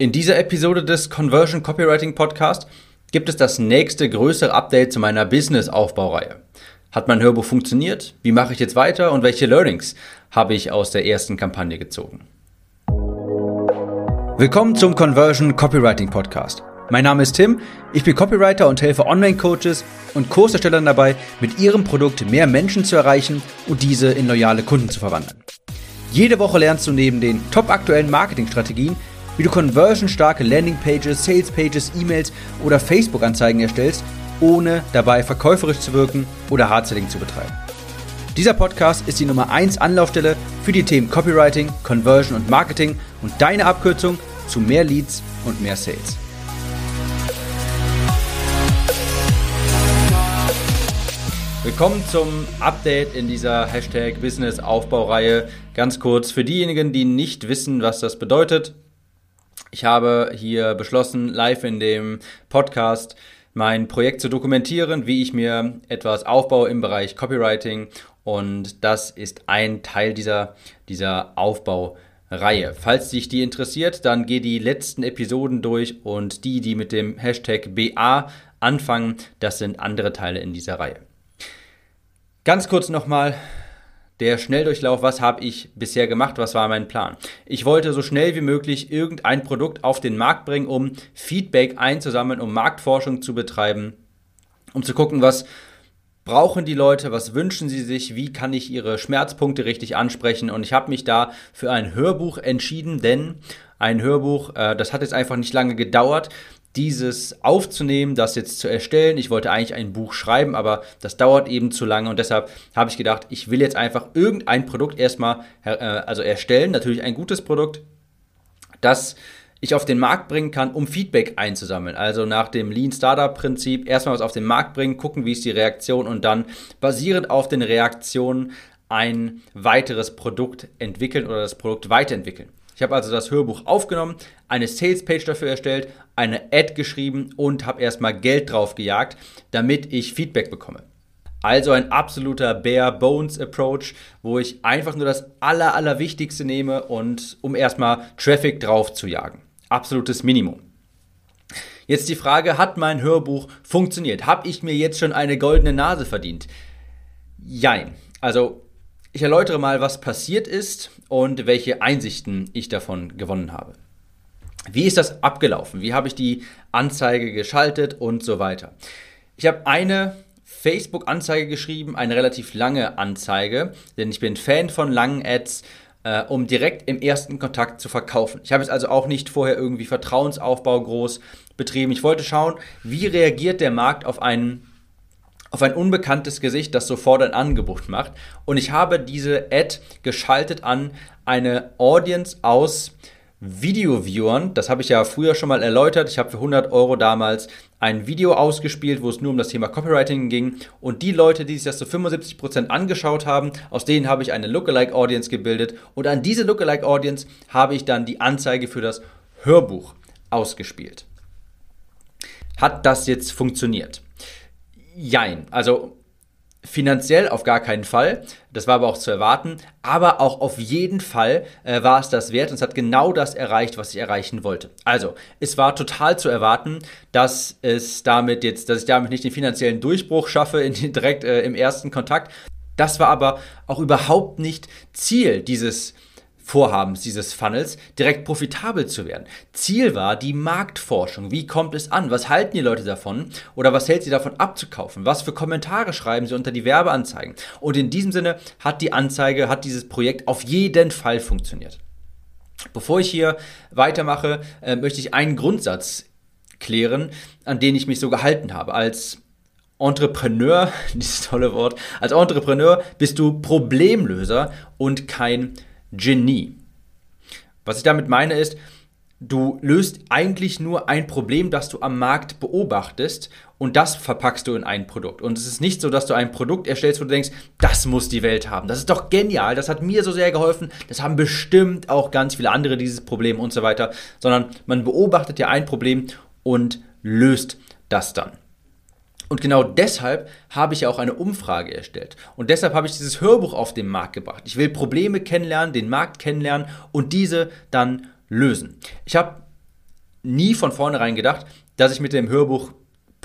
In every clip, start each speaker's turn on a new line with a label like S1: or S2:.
S1: In dieser Episode des Conversion Copywriting Podcast gibt es das nächste größere Update zu meiner Business-Aufbaureihe. Hat mein Hörbuch funktioniert? Wie mache ich jetzt weiter? Und welche Learnings habe ich aus der ersten Kampagne gezogen? Willkommen zum Conversion Copywriting Podcast. Mein Name ist Tim, ich bin Copywriter und helfe Online-Coaches und Kurserstellern dabei, mit ihrem Produkt mehr Menschen zu erreichen und diese in loyale Kunden zu verwandeln. Jede Woche lernst du neben den top aktuellen Marketingstrategien, wie du conversionstarke Landingpages, Salespages, E-Mails oder Facebook-Anzeigen erstellst, ohne dabei verkäuferisch zu wirken oder Hardselling zu betreiben. Dieser Podcast ist die Nummer 1 Anlaufstelle für die Themen Copywriting, Conversion und Marketing und deine Abkürzung zu mehr Leads und mehr Sales. Willkommen zum Update in dieser Hashtag Business Aufbaureihe. Ganz kurz für diejenigen, die nicht wissen, was das bedeutet. Ich habe hier beschlossen, live in dem Podcast mein Projekt zu dokumentieren, wie ich mir etwas aufbaue im Bereich Copywriting. Und das ist ein Teil dieser, dieser Aufbaureihe. Falls dich die interessiert, dann geh die letzten Episoden durch und die, die mit dem Hashtag BA anfangen, das sind andere Teile in dieser Reihe. Ganz kurz nochmal der Schnelldurchlauf, was habe ich bisher gemacht, was war mein Plan. Ich wollte so schnell wie möglich irgendein Produkt auf den Markt bringen, um Feedback einzusammeln, um Marktforschung zu betreiben, um zu gucken, was brauchen die Leute, was wünschen sie sich, wie kann ich ihre Schmerzpunkte richtig ansprechen. Und ich habe mich da für ein Hörbuch entschieden, denn ein Hörbuch, äh, das hat jetzt einfach nicht lange gedauert dieses aufzunehmen, das jetzt zu erstellen. Ich wollte eigentlich ein Buch schreiben, aber das dauert eben zu lange und deshalb habe ich gedacht, ich will jetzt einfach irgendein Produkt erstmal äh, also erstellen, natürlich ein gutes Produkt, das ich auf den Markt bringen kann, um Feedback einzusammeln. Also nach dem Lean Startup Prinzip erstmal was auf den Markt bringen, gucken, wie ist die Reaktion und dann basierend auf den Reaktionen ein weiteres Produkt entwickeln oder das Produkt weiterentwickeln. Ich habe also das Hörbuch aufgenommen, eine Salespage dafür erstellt, eine Ad geschrieben und habe erstmal Geld drauf gejagt, damit ich Feedback bekomme. Also ein absoluter Bare Bones Approach, wo ich einfach nur das Aller, Allerwichtigste nehme und um erstmal Traffic drauf zu jagen. Absolutes Minimum. Jetzt die Frage, hat mein Hörbuch funktioniert? Habe ich mir jetzt schon eine goldene Nase verdient? Jein. Also ich erläutere mal, was passiert ist und welche Einsichten ich davon gewonnen habe. Wie ist das abgelaufen? Wie habe ich die Anzeige geschaltet und so weiter? Ich habe eine Facebook-Anzeige geschrieben, eine relativ lange Anzeige, denn ich bin Fan von langen Ads, äh, um direkt im ersten Kontakt zu verkaufen. Ich habe jetzt also auch nicht vorher irgendwie Vertrauensaufbau groß betrieben. Ich wollte schauen, wie reagiert der Markt auf einen auf ein unbekanntes Gesicht, das sofort ein Angebot macht. Und ich habe diese Ad geschaltet an eine Audience aus Video-Viewern. Das habe ich ja früher schon mal erläutert. Ich habe für 100 Euro damals ein Video ausgespielt, wo es nur um das Thema Copywriting ging. Und die Leute, die sich das zu 75% angeschaut haben, aus denen habe ich eine Lookalike-Audience gebildet. Und an diese Lookalike-Audience habe ich dann die Anzeige für das Hörbuch ausgespielt. Hat das jetzt funktioniert? Jein. Also finanziell auf gar keinen Fall. Das war aber auch zu erwarten. Aber auch auf jeden Fall äh, war es das wert und es hat genau das erreicht, was ich erreichen wollte. Also, es war total zu erwarten, dass es damit jetzt, dass ich damit nicht den finanziellen Durchbruch schaffe in, direkt äh, im ersten Kontakt. Das war aber auch überhaupt nicht Ziel dieses Vorhabens dieses Funnels, direkt profitabel zu werden. Ziel war die Marktforschung. Wie kommt es an? Was halten die Leute davon? Oder was hält sie davon abzukaufen? Was für Kommentare schreiben sie unter die Werbeanzeigen? Und in diesem Sinne hat die Anzeige, hat dieses Projekt auf jeden Fall funktioniert. Bevor ich hier weitermache, äh, möchte ich einen Grundsatz klären, an den ich mich so gehalten habe. Als Entrepreneur, dieses tolle Wort, als Entrepreneur bist du Problemlöser und kein Genie. Was ich damit meine ist, du löst eigentlich nur ein Problem, das du am Markt beobachtest und das verpackst du in ein Produkt. Und es ist nicht so, dass du ein Produkt erstellst, wo du denkst, das muss die Welt haben. Das ist doch genial, das hat mir so sehr geholfen, das haben bestimmt auch ganz viele andere dieses Problem und so weiter, sondern man beobachtet ja ein Problem und löst das dann. Und genau deshalb habe ich ja auch eine Umfrage erstellt. Und deshalb habe ich dieses Hörbuch auf den Markt gebracht. Ich will Probleme kennenlernen, den Markt kennenlernen und diese dann lösen. Ich habe nie von vornherein gedacht, dass ich mit dem Hörbuch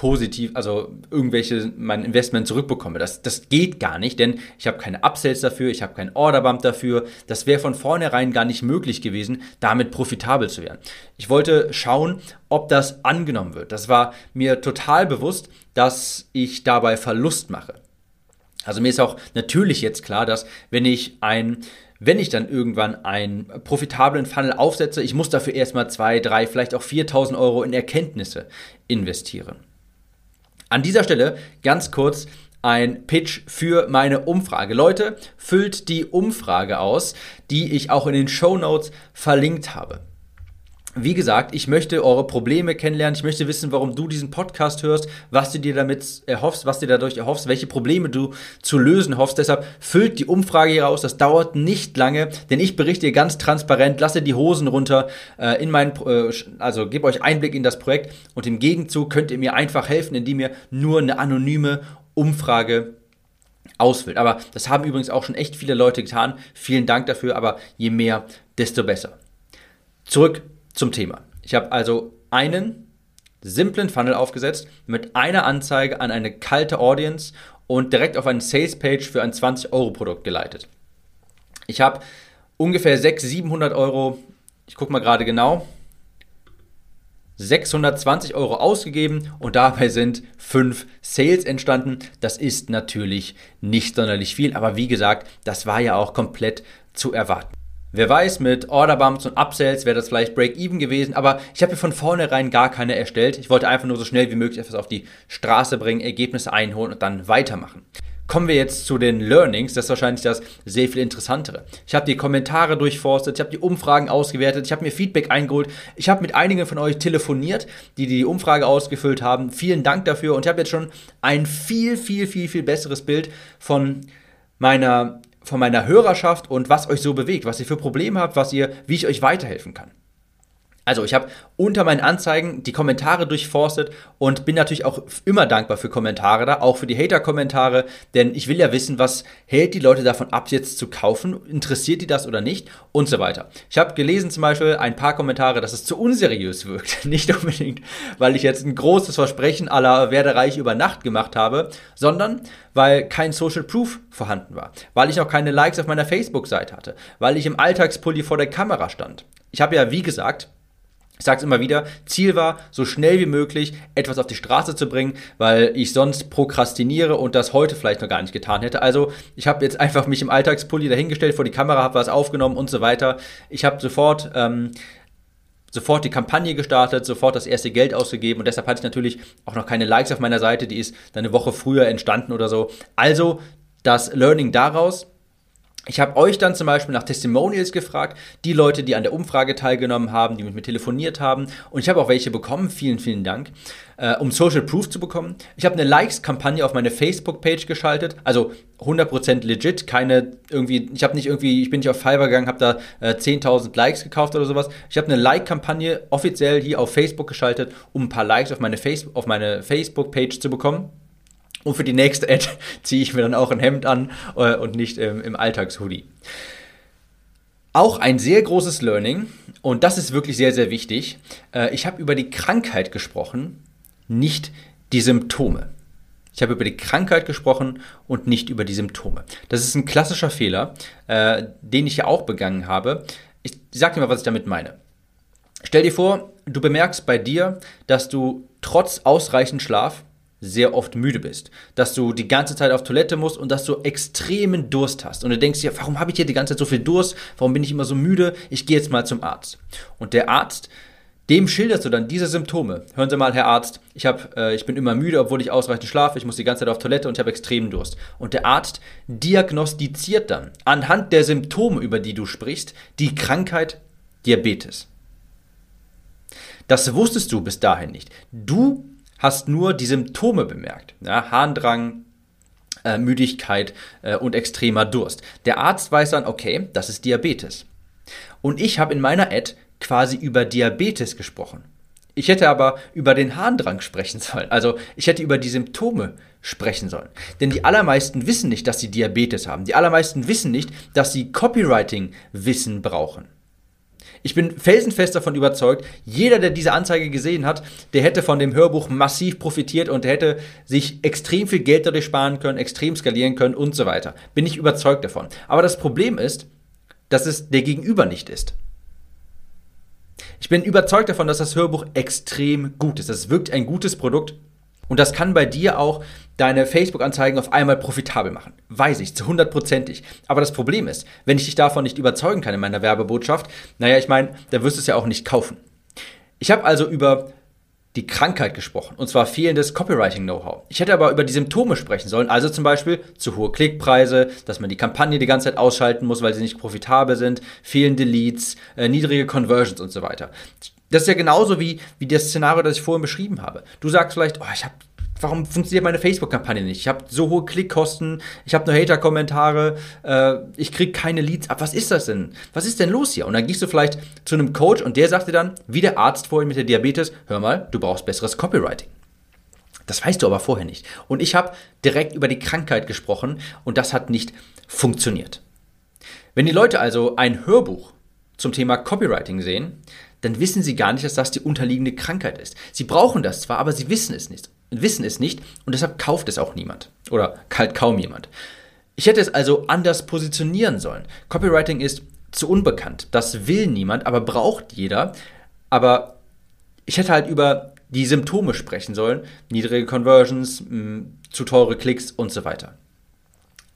S1: positiv, also irgendwelche mein Investment zurückbekomme. Das, das geht gar nicht, denn ich habe keine Upsells dafür, ich habe keinen Orderbump dafür. Das wäre von vornherein gar nicht möglich gewesen, damit profitabel zu werden. Ich wollte schauen, ob das angenommen wird. Das war mir total bewusst, dass ich dabei Verlust mache. Also mir ist auch natürlich jetzt klar, dass wenn ich ein wenn ich dann irgendwann einen profitablen Funnel aufsetze, ich muss dafür erstmal zwei, drei, vielleicht auch 4000 Euro in Erkenntnisse investieren. An dieser Stelle ganz kurz ein Pitch für meine Umfrage. Leute, füllt die Umfrage aus, die ich auch in den Show Notes verlinkt habe. Wie gesagt, ich möchte eure Probleme kennenlernen. Ich möchte wissen, warum du diesen Podcast hörst, was du dir damit erhoffst, was du dadurch erhoffst, welche Probleme du zu lösen hoffst. Deshalb füllt die Umfrage hier aus. Das dauert nicht lange, denn ich berichte ganz transparent, lasse die Hosen runter äh, in mein, äh, also gebe euch Einblick in das Projekt und im Gegenzug könnt ihr mir einfach helfen, indem ihr nur eine anonyme Umfrage ausfüllt. Aber das haben übrigens auch schon echt viele Leute getan. Vielen Dank dafür, aber je mehr, desto besser. Zurück zum Thema. Ich habe also einen simplen Funnel aufgesetzt mit einer Anzeige an eine kalte Audience und direkt auf eine Sales Page für ein 20-Euro-Produkt geleitet. Ich habe ungefähr 600, 700 Euro, ich gucke mal gerade genau, 620 Euro ausgegeben und dabei sind fünf Sales entstanden. Das ist natürlich nicht sonderlich viel, aber wie gesagt, das war ja auch komplett zu erwarten. Wer weiß, mit Orderbumps und Upsells wäre das vielleicht Break-Even gewesen, aber ich habe mir von vornherein gar keine erstellt. Ich wollte einfach nur so schnell wie möglich etwas auf die Straße bringen, Ergebnisse einholen und dann weitermachen. Kommen wir jetzt zu den Learnings, das ist wahrscheinlich das sehr viel interessantere. Ich habe die Kommentare durchforstet, ich habe die Umfragen ausgewertet, ich habe mir Feedback eingeholt, ich habe mit einigen von euch telefoniert, die die Umfrage ausgefüllt haben. Vielen Dank dafür und ich habe jetzt schon ein viel, viel, viel, viel besseres Bild von meiner von meiner Hörerschaft und was euch so bewegt, was ihr für Probleme habt, was ihr, wie ich euch weiterhelfen kann. Also ich habe unter meinen Anzeigen die Kommentare durchforstet und bin natürlich auch immer dankbar für Kommentare da, auch für die Hater-Kommentare, denn ich will ja wissen, was hält die Leute davon ab, jetzt zu kaufen, interessiert die das oder nicht und so weiter. Ich habe gelesen zum Beispiel ein paar Kommentare, dass es zu unseriös wirkt. Nicht unbedingt, weil ich jetzt ein großes Versprechen aller werde reich über Nacht gemacht habe, sondern weil kein Social Proof vorhanden war, weil ich auch keine Likes auf meiner Facebook-Seite hatte, weil ich im Alltagspulli vor der Kamera stand. Ich habe ja, wie gesagt, ich sage es immer wieder, Ziel war, so schnell wie möglich etwas auf die Straße zu bringen, weil ich sonst prokrastiniere und das heute vielleicht noch gar nicht getan hätte. Also ich habe jetzt einfach mich im Alltagspulli dahingestellt, vor die Kamera, habe was aufgenommen und so weiter. Ich habe sofort... Ähm, sofort die Kampagne gestartet, sofort das erste Geld ausgegeben und deshalb hatte ich natürlich auch noch keine Likes auf meiner Seite, die ist dann eine Woche früher entstanden oder so. Also das Learning daraus, ich habe euch dann zum Beispiel nach Testimonials gefragt, die Leute, die an der Umfrage teilgenommen haben, die mit mir telefoniert haben. Und ich habe auch welche bekommen, vielen, vielen Dank, äh, um Social Proof zu bekommen. Ich habe eine Likes-Kampagne auf meine Facebook-Page geschaltet, also 100% legit, keine irgendwie, ich habe nicht irgendwie, ich bin nicht auf Fiverr gegangen, habe da äh, 10.000 Likes gekauft oder sowas. Ich habe eine Like-Kampagne offiziell hier auf Facebook geschaltet, um ein paar Likes auf meine, Face auf meine Facebook-Page zu bekommen. Und für die nächste Ad ziehe ich mir dann auch ein Hemd an äh, und nicht ähm, im Alltagshoodie. Auch ein sehr großes Learning, und das ist wirklich sehr, sehr wichtig. Äh, ich habe über die Krankheit gesprochen, nicht die Symptome. Ich habe über die Krankheit gesprochen und nicht über die Symptome. Das ist ein klassischer Fehler, äh, den ich ja auch begangen habe. Ich sage dir mal, was ich damit meine. Stell dir vor, du bemerkst bei dir, dass du trotz ausreichend Schlaf sehr oft müde bist, dass du die ganze Zeit auf Toilette musst und dass du extremen Durst hast. Und du denkst dir, warum habe ich hier die ganze Zeit so viel Durst? Warum bin ich immer so müde? Ich gehe jetzt mal zum Arzt. Und der Arzt, dem schilderst du dann diese Symptome. Hören Sie mal, Herr Arzt, ich, hab, äh, ich bin immer müde, obwohl ich ausreichend schlafe, ich muss die ganze Zeit auf Toilette und ich habe extremen Durst. Und der Arzt diagnostiziert dann anhand der Symptome, über die du sprichst, die Krankheit Diabetes. Das wusstest du bis dahin nicht. Du hast nur die Symptome bemerkt. Ja, Harndrang, äh, Müdigkeit äh, und extremer Durst. Der Arzt weiß dann, okay, das ist Diabetes. Und ich habe in meiner Ad quasi über Diabetes gesprochen. Ich hätte aber über den Harndrang sprechen sollen. Also ich hätte über die Symptome sprechen sollen. Denn die allermeisten wissen nicht, dass sie Diabetes haben. Die allermeisten wissen nicht, dass sie Copywriting-Wissen brauchen. Ich bin felsenfest davon überzeugt, jeder, der diese Anzeige gesehen hat, der hätte von dem Hörbuch massiv profitiert und hätte sich extrem viel Geld dadurch sparen können, extrem skalieren können und so weiter. Bin ich überzeugt davon. Aber das Problem ist, dass es der Gegenüber nicht ist. Ich bin überzeugt davon, dass das Hörbuch extrem gut ist. Ist wirklich ein gutes Produkt und das kann bei dir auch deine Facebook-Anzeigen auf einmal profitabel machen. Weiß ich, zu hundertprozentig. Aber das Problem ist, wenn ich dich davon nicht überzeugen kann in meiner Werbebotschaft, naja, ich meine, dann wirst du es ja auch nicht kaufen. Ich habe also über die Krankheit gesprochen, und zwar fehlendes Copywriting-Know-how. Ich hätte aber über die Symptome sprechen sollen, also zum Beispiel zu hohe Klickpreise, dass man die Kampagne die ganze Zeit ausschalten muss, weil sie nicht profitabel sind, fehlende Leads, äh, niedrige Conversions und so weiter. Das ist ja genauso wie, wie das Szenario, das ich vorhin beschrieben habe. Du sagst vielleicht, oh, ich habe warum funktioniert meine Facebook-Kampagne nicht? Ich habe so hohe Klickkosten, ich habe nur Hater-Kommentare, äh, ich kriege keine Leads ab. Was ist das denn? Was ist denn los hier? Und dann gehst du vielleicht zu einem Coach und der sagt dir dann, wie der Arzt vorhin mit der Diabetes, hör mal, du brauchst besseres Copywriting. Das weißt du aber vorher nicht. Und ich habe direkt über die Krankheit gesprochen und das hat nicht funktioniert. Wenn die Leute also ein Hörbuch zum Thema Copywriting sehen, dann wissen sie gar nicht, dass das die unterliegende Krankheit ist. Sie brauchen das zwar, aber sie wissen es nicht. Wissen es nicht und deshalb kauft es auch niemand. Oder kalt kaum jemand. Ich hätte es also anders positionieren sollen. Copywriting ist zu unbekannt. Das will niemand, aber braucht jeder. Aber ich hätte halt über die Symptome sprechen sollen. Niedrige Conversions, zu teure Klicks und so weiter.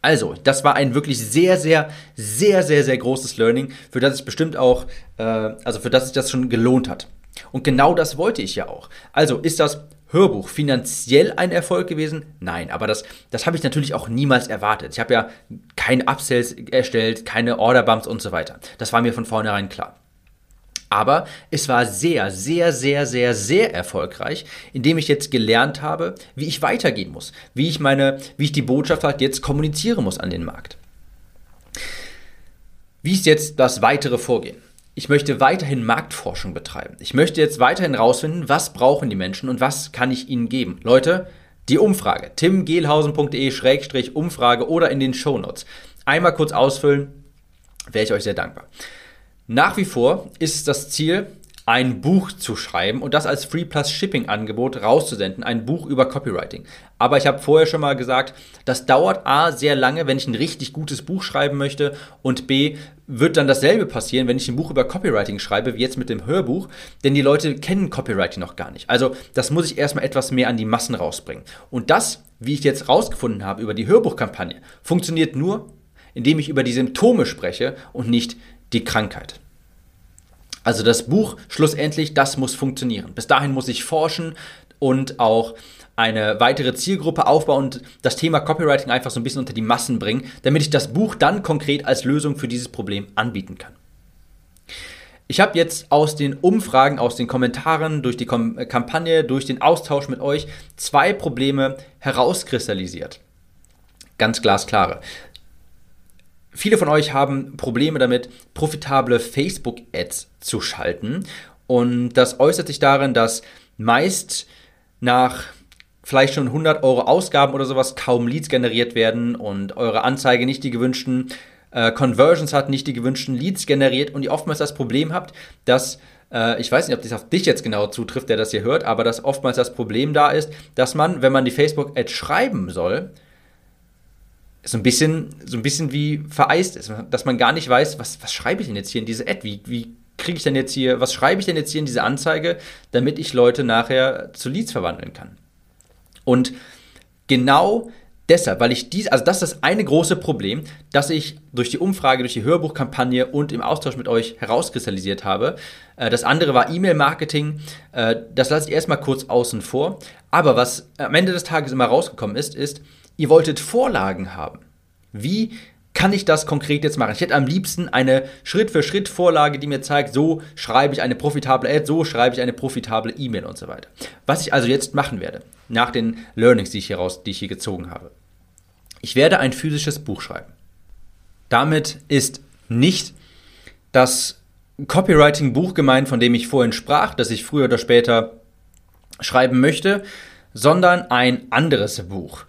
S1: Also, das war ein wirklich sehr, sehr, sehr, sehr, sehr großes Learning, für das es bestimmt auch, äh, also für das sich das schon gelohnt hat. Und genau das wollte ich ja auch. Also, ist das Hörbuch finanziell ein Erfolg gewesen? Nein, aber das, das habe ich natürlich auch niemals erwartet. Ich habe ja keine Upsells erstellt, keine Orderbumps und so weiter. Das war mir von vornherein klar. Aber es war sehr, sehr, sehr, sehr, sehr erfolgreich, indem ich jetzt gelernt habe, wie ich weitergehen muss, wie ich meine, wie ich die Botschaft halt jetzt kommunizieren muss an den Markt. Wie ist jetzt das weitere Vorgehen? Ich möchte weiterhin Marktforschung betreiben. Ich möchte jetzt weiterhin rausfinden, was brauchen die Menschen und was kann ich ihnen geben. Leute, die Umfrage. timgehlhausen.de-umfrage oder in den Shownotes. Einmal kurz ausfüllen, wäre ich euch sehr dankbar. Nach wie vor ist das Ziel, ein Buch zu schreiben und das als Free Plus Shipping Angebot rauszusenden, ein Buch über Copywriting. Aber ich habe vorher schon mal gesagt, das dauert A sehr lange, wenn ich ein richtig gutes Buch schreiben möchte und B wird dann dasselbe passieren, wenn ich ein Buch über Copywriting schreibe, wie jetzt mit dem Hörbuch, denn die Leute kennen Copywriting noch gar nicht. Also, das muss ich erstmal etwas mehr an die Massen rausbringen. Und das, wie ich jetzt rausgefunden habe über die Hörbuchkampagne, funktioniert nur, indem ich über die Symptome spreche und nicht die Krankheit. Also das Buch schlussendlich, das muss funktionieren. Bis dahin muss ich forschen und auch eine weitere Zielgruppe aufbauen und das Thema Copywriting einfach so ein bisschen unter die Massen bringen, damit ich das Buch dann konkret als Lösung für dieses Problem anbieten kann. Ich habe jetzt aus den Umfragen, aus den Kommentaren, durch die Kom Kampagne, durch den Austausch mit euch zwei Probleme herauskristallisiert. Ganz glasklare. Viele von euch haben Probleme damit, profitable Facebook-Ads zu schalten. Und das äußert sich darin, dass meist nach vielleicht schon 100 Euro Ausgaben oder sowas kaum Leads generiert werden und eure Anzeige nicht die gewünschten äh, Conversions hat, nicht die gewünschten Leads generiert und ihr oftmals das Problem habt, dass äh, ich weiß nicht, ob das auf dich jetzt genau zutrifft, der das hier hört, aber dass oftmals das Problem da ist, dass man, wenn man die Facebook-Ad schreiben soll, so ein bisschen, so ein bisschen wie vereist ist, dass man gar nicht weiß, was, was schreibe ich denn jetzt hier in diese Ad? Wie, wie kriege ich denn jetzt hier, was schreibe ich denn jetzt hier in diese Anzeige, damit ich Leute nachher zu Leads verwandeln kann? Und genau deshalb, weil ich dies, also das ist das eine große Problem, das ich durch die Umfrage, durch die Hörbuchkampagne und im Austausch mit euch herauskristallisiert habe. Äh, das andere war E-Mail-Marketing. Äh, das lasse ich erstmal kurz außen vor. Aber was am Ende des Tages immer rausgekommen ist, ist, ihr wolltet Vorlagen haben. Wie kann ich das konkret jetzt machen? Ich hätte am liebsten eine Schritt-für-Schritt-Vorlage, die mir zeigt, so schreibe ich eine profitable Ad, so schreibe ich eine profitable E-Mail und so weiter. Was ich also jetzt machen werde, nach den Learnings, die ich hier, die ich hier gezogen habe. Ich werde ein physisches Buch schreiben. Damit ist nicht das Copywriting-Buch gemeint, von dem ich vorhin sprach, das ich früher oder später schreiben möchte, sondern ein anderes Buch.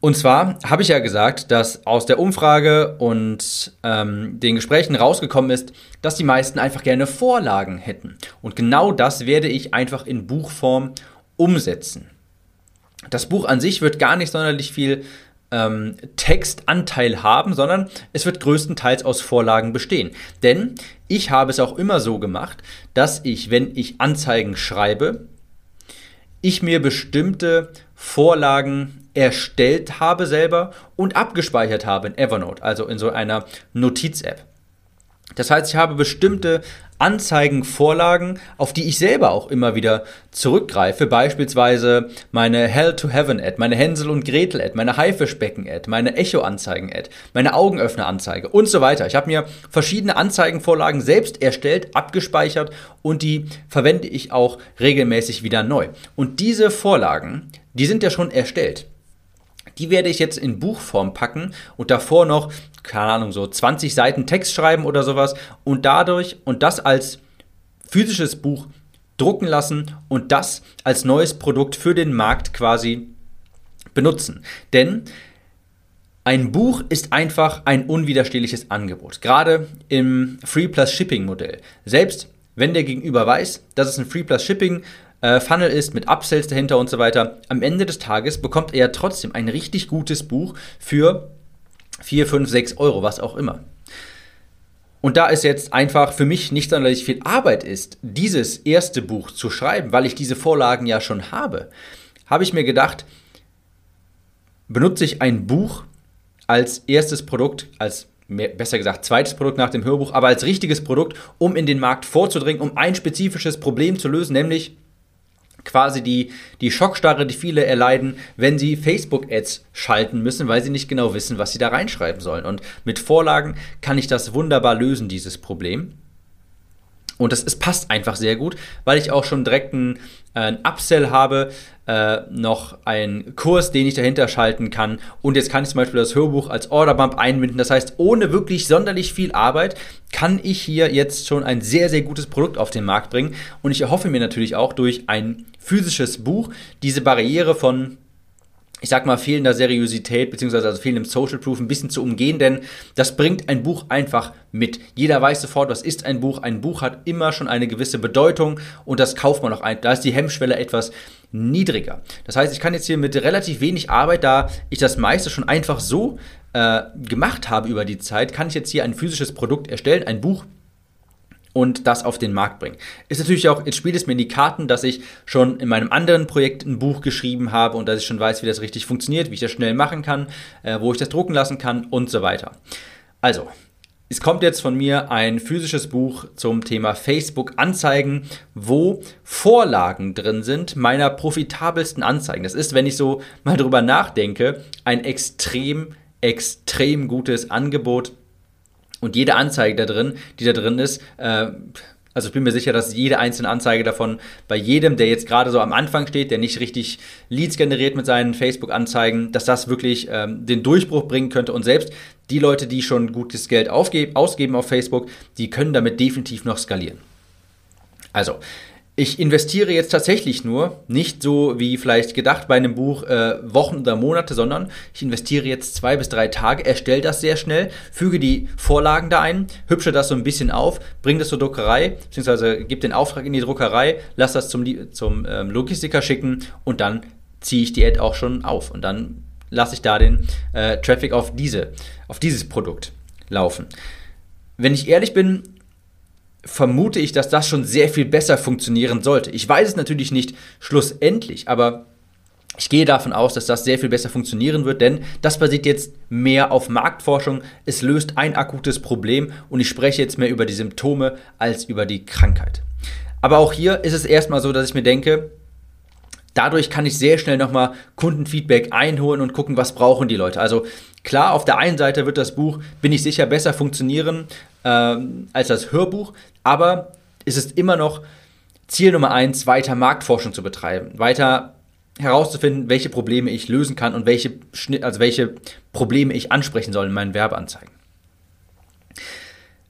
S1: Und zwar habe ich ja gesagt, dass aus der Umfrage und ähm, den Gesprächen rausgekommen ist, dass die meisten einfach gerne Vorlagen hätten. Und genau das werde ich einfach in Buchform umsetzen. Das Buch an sich wird gar nicht sonderlich viel ähm, Textanteil haben, sondern es wird größtenteils aus Vorlagen bestehen. Denn ich habe es auch immer so gemacht, dass ich, wenn ich Anzeigen schreibe, ich mir bestimmte Vorlagen erstellt habe selber und abgespeichert habe in Evernote, also in so einer Notiz-App. Das heißt, ich habe bestimmte Anzeigenvorlagen, auf die ich selber auch immer wieder zurückgreife. Beispielsweise meine Hell to Heaven Ad, meine Hänsel und Gretel Ad, meine Haifischbecken Ad, meine Echo Anzeigen Ad, meine Augenöffner Anzeige und so weiter. Ich habe mir verschiedene Anzeigenvorlagen selbst erstellt, abgespeichert und die verwende ich auch regelmäßig wieder neu. Und diese Vorlagen, die sind ja schon erstellt. Die werde ich jetzt in Buchform packen und davor noch, keine Ahnung, so 20 Seiten Text schreiben oder sowas und dadurch und das als physisches Buch drucken lassen und das als neues Produkt für den Markt quasi benutzen. Denn ein Buch ist einfach ein unwiderstehliches Angebot, gerade im Free Plus Shipping Modell. Selbst wenn der Gegenüber weiß, dass es ein Free Plus Shipping äh, Funnel ist, mit Upsells dahinter und so weiter, am Ende des Tages bekommt er ja trotzdem ein richtig gutes Buch für 4, 5, 6 Euro, was auch immer. Und da es jetzt einfach für mich nicht sonderlich viel Arbeit ist, dieses erste Buch zu schreiben, weil ich diese Vorlagen ja schon habe, habe ich mir gedacht, benutze ich ein Buch als erstes Produkt, als mehr, besser gesagt zweites Produkt nach dem Hörbuch, aber als richtiges Produkt, um in den Markt vorzudringen, um ein spezifisches Problem zu lösen, nämlich quasi die, die Schockstarre, die viele erleiden, wenn sie Facebook-Ads schalten müssen, weil sie nicht genau wissen, was sie da reinschreiben sollen. Und mit Vorlagen kann ich das wunderbar lösen, dieses Problem. Und es passt einfach sehr gut, weil ich auch schon direkt einen, äh, Upsell habe, äh, noch einen Kurs, den ich dahinter schalten kann. Und jetzt kann ich zum Beispiel das Hörbuch als Orderbump einbinden. Das heißt, ohne wirklich sonderlich viel Arbeit kann ich hier jetzt schon ein sehr, sehr gutes Produkt auf den Markt bringen. Und ich erhoffe mir natürlich auch durch ein physisches Buch diese Barriere von ich sag mal, fehlender Seriosität beziehungsweise also fehlendem Social Proof ein bisschen zu umgehen, denn das bringt ein Buch einfach mit. Jeder weiß sofort, was ist ein Buch. Ein Buch hat immer schon eine gewisse Bedeutung und das kauft man auch ein. Da ist die Hemmschwelle etwas niedriger. Das heißt, ich kann jetzt hier mit relativ wenig Arbeit, da ich das meiste schon einfach so äh, gemacht habe über die Zeit, kann ich jetzt hier ein physisches Produkt erstellen, ein Buch und das auf den Markt bringen. Ist natürlich auch, jetzt spielt es mir in die Karten, dass ich schon in meinem anderen Projekt ein Buch geschrieben habe und dass ich schon weiß, wie das richtig funktioniert, wie ich das schnell machen kann, äh, wo ich das drucken lassen kann und so weiter. Also, es kommt jetzt von mir ein physisches Buch zum Thema Facebook Anzeigen, wo Vorlagen drin sind meiner profitabelsten Anzeigen. Das ist, wenn ich so mal drüber nachdenke, ein extrem, extrem gutes Angebot und jede Anzeige da drin, die da drin ist, äh, also ich bin mir sicher, dass jede einzelne Anzeige davon bei jedem, der jetzt gerade so am Anfang steht, der nicht richtig Leads generiert mit seinen Facebook-Anzeigen, dass das wirklich ähm, den Durchbruch bringen könnte. Und selbst die Leute, die schon gutes Geld ausgeben auf Facebook, die können damit definitiv noch skalieren. Also, ich investiere jetzt tatsächlich nur, nicht so wie vielleicht gedacht bei einem Buch äh, Wochen oder Monate, sondern ich investiere jetzt zwei bis drei Tage, erstelle das sehr schnell, füge die Vorlagen da ein, hübsche das so ein bisschen auf, bringe das zur Druckerei, beziehungsweise gebe den Auftrag in die Druckerei, lasse das zum, zum ähm, Logistiker schicken und dann ziehe ich die Ad auch schon auf und dann lasse ich da den äh, Traffic auf diese, auf dieses Produkt laufen. Wenn ich ehrlich bin, vermute ich, dass das schon sehr viel besser funktionieren sollte. Ich weiß es natürlich nicht schlussendlich, aber ich gehe davon aus, dass das sehr viel besser funktionieren wird, denn das basiert jetzt mehr auf Marktforschung. Es löst ein akutes Problem und ich spreche jetzt mehr über die Symptome als über die Krankheit. Aber auch hier ist es erstmal so, dass ich mir denke, dadurch kann ich sehr schnell nochmal Kundenfeedback einholen und gucken, was brauchen die Leute. Also klar, auf der einen Seite wird das Buch, bin ich sicher, besser funktionieren ähm, als das Hörbuch, aber es ist immer noch Ziel Nummer eins, weiter Marktforschung zu betreiben, weiter herauszufinden, welche Probleme ich lösen kann und welche, also welche Probleme ich ansprechen soll in meinen Werbeanzeigen.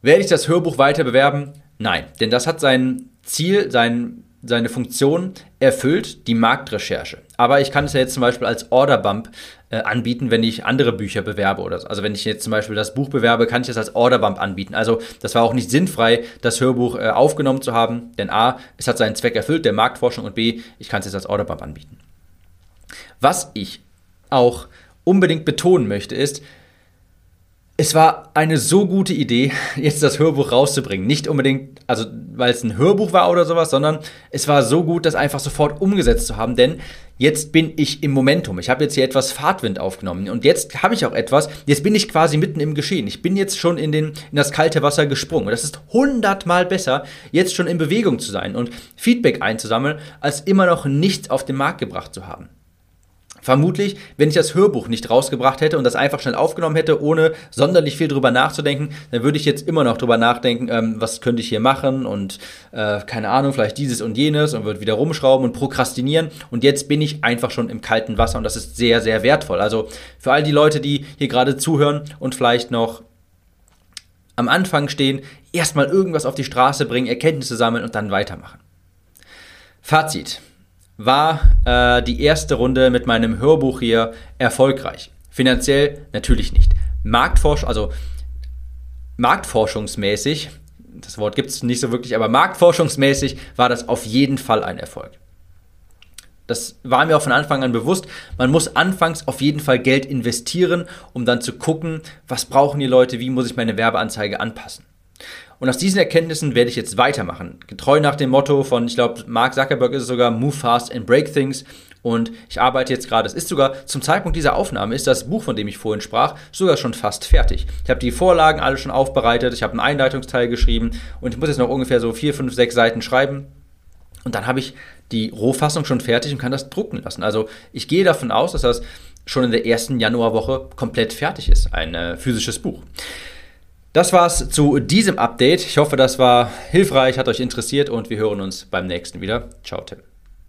S1: Werde ich das Hörbuch weiter bewerben? Nein, denn das hat sein Ziel, sein, seine Funktion erfüllt, die Marktrecherche. Aber ich kann es ja jetzt zum Beispiel als Orderbump anbieten, wenn ich andere Bücher bewerbe oder so. Also wenn ich jetzt zum Beispiel das Buch bewerbe, kann ich das als Orderbump anbieten. Also das war auch nicht sinnfrei, das Hörbuch äh, aufgenommen zu haben, denn A, es hat seinen Zweck erfüllt, der Marktforschung und B, ich kann es jetzt als Orderbump anbieten. Was ich auch unbedingt betonen möchte, ist, es war eine so gute Idee, jetzt das Hörbuch rauszubringen. Nicht unbedingt, also weil es ein Hörbuch war oder sowas, sondern es war so gut, das einfach sofort umgesetzt zu haben. Denn jetzt bin ich im Momentum. Ich habe jetzt hier etwas Fahrtwind aufgenommen und jetzt habe ich auch etwas. Jetzt bin ich quasi mitten im Geschehen. Ich bin jetzt schon in, den, in das kalte Wasser gesprungen. Und das ist hundertmal besser, jetzt schon in Bewegung zu sein und Feedback einzusammeln, als immer noch nichts auf den Markt gebracht zu haben. Vermutlich, wenn ich das Hörbuch nicht rausgebracht hätte und das einfach schnell aufgenommen hätte, ohne sonderlich viel drüber nachzudenken, dann würde ich jetzt immer noch drüber nachdenken, ähm, was könnte ich hier machen und äh, keine Ahnung, vielleicht dieses und jenes und würde wieder rumschrauben und prokrastinieren. Und jetzt bin ich einfach schon im kalten Wasser und das ist sehr, sehr wertvoll. Also für all die Leute, die hier gerade zuhören und vielleicht noch am Anfang stehen, erstmal irgendwas auf die Straße bringen, Erkenntnisse sammeln und dann weitermachen. Fazit war äh, die erste Runde mit meinem Hörbuch hier erfolgreich. Finanziell natürlich nicht. Marktforsch, also marktforschungsmäßig, das Wort gibt es nicht so wirklich, aber marktforschungsmäßig war das auf jeden Fall ein Erfolg. Das war mir auch von Anfang an bewusst. Man muss anfangs auf jeden Fall Geld investieren, um dann zu gucken, was brauchen die Leute, wie muss ich meine Werbeanzeige anpassen. Und aus diesen Erkenntnissen werde ich jetzt weitermachen. Getreu nach dem Motto von, ich glaube, Mark Zuckerberg ist es sogar, Move fast and break things. Und ich arbeite jetzt gerade, es ist sogar zum Zeitpunkt dieser Aufnahme, ist das Buch, von dem ich vorhin sprach, sogar schon fast fertig. Ich habe die Vorlagen alle schon aufbereitet, ich habe einen Einleitungsteil geschrieben und ich muss jetzt noch ungefähr so vier, fünf, sechs Seiten schreiben. Und dann habe ich die Rohfassung schon fertig und kann das drucken lassen. Also ich gehe davon aus, dass das schon in der ersten Januarwoche komplett fertig ist, ein äh, physisches Buch. Das war's zu diesem Update. Ich hoffe, das war hilfreich, hat euch interessiert und wir hören uns beim nächsten wieder. Ciao, Tim.